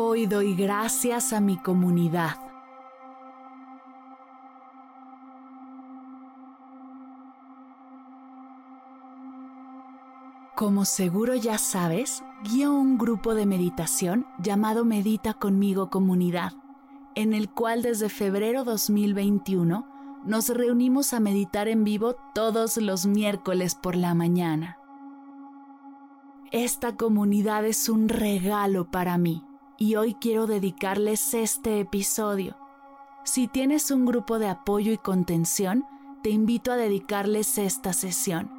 Hoy doy gracias a mi comunidad. Como seguro ya sabes, guío un grupo de meditación llamado Medita conmigo comunidad, en el cual desde febrero 2021 nos reunimos a meditar en vivo todos los miércoles por la mañana. Esta comunidad es un regalo para mí y hoy quiero dedicarles este episodio. Si tienes un grupo de apoyo y contención, te invito a dedicarles esta sesión.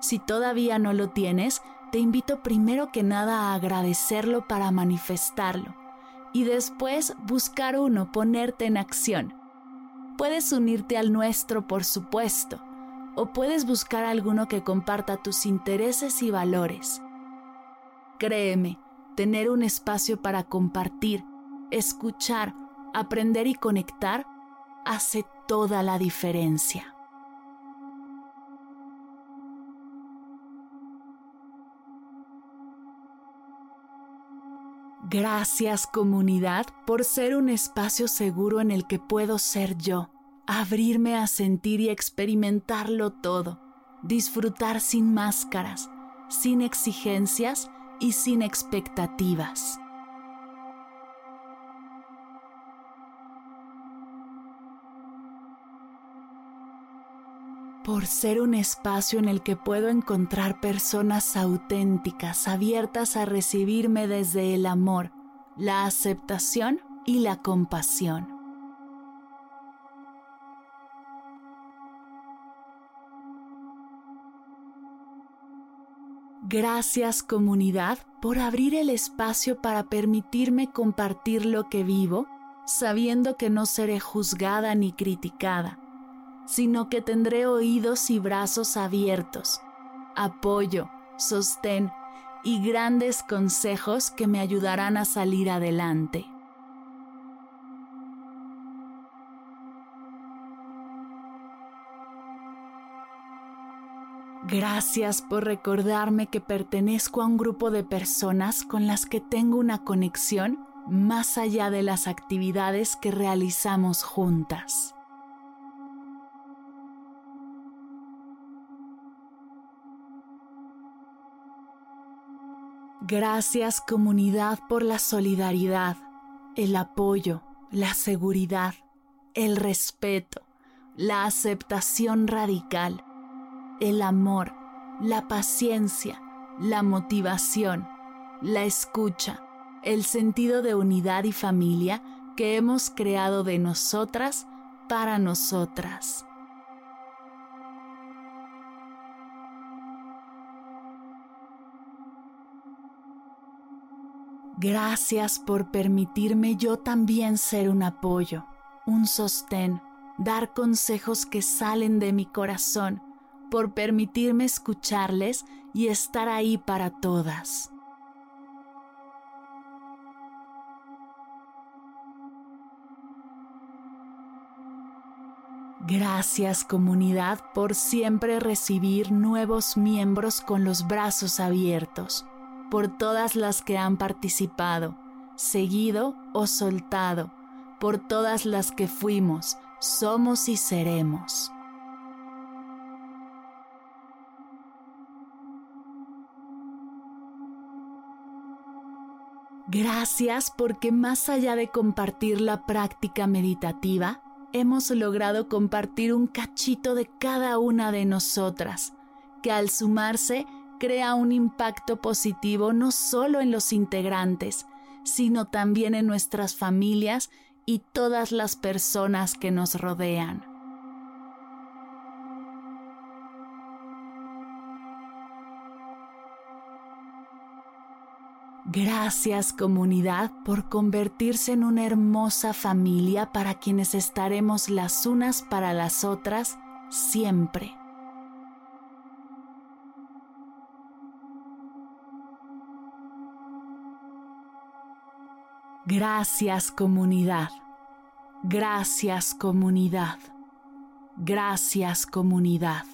Si todavía no lo tienes, te invito primero que nada a agradecerlo para manifestarlo y después buscar uno, ponerte en acción. Puedes unirte al nuestro, por supuesto, o puedes buscar alguno que comparta tus intereses y valores. Créeme, tener un espacio para compartir, escuchar, aprender y conectar hace toda la diferencia. Gracias comunidad por ser un espacio seguro en el que puedo ser yo, abrirme a sentir y experimentarlo todo, disfrutar sin máscaras, sin exigencias y sin expectativas. por ser un espacio en el que puedo encontrar personas auténticas, abiertas a recibirme desde el amor, la aceptación y la compasión. Gracias comunidad por abrir el espacio para permitirme compartir lo que vivo, sabiendo que no seré juzgada ni criticada, sino que tendré oídos y brazos abiertos, apoyo, sostén y grandes consejos que me ayudarán a salir adelante. Gracias por recordarme que pertenezco a un grupo de personas con las que tengo una conexión más allá de las actividades que realizamos juntas. Gracias comunidad por la solidaridad, el apoyo, la seguridad, el respeto, la aceptación radical el amor, la paciencia, la motivación, la escucha, el sentido de unidad y familia que hemos creado de nosotras para nosotras. Gracias por permitirme yo también ser un apoyo, un sostén, dar consejos que salen de mi corazón por permitirme escucharles y estar ahí para todas. Gracias comunidad por siempre recibir nuevos miembros con los brazos abiertos, por todas las que han participado, seguido o soltado, por todas las que fuimos, somos y seremos. Gracias porque más allá de compartir la práctica meditativa, hemos logrado compartir un cachito de cada una de nosotras, que al sumarse crea un impacto positivo no solo en los integrantes, sino también en nuestras familias y todas las personas que nos rodean. Gracias comunidad por convertirse en una hermosa familia para quienes estaremos las unas para las otras siempre. Gracias comunidad. Gracias comunidad. Gracias comunidad.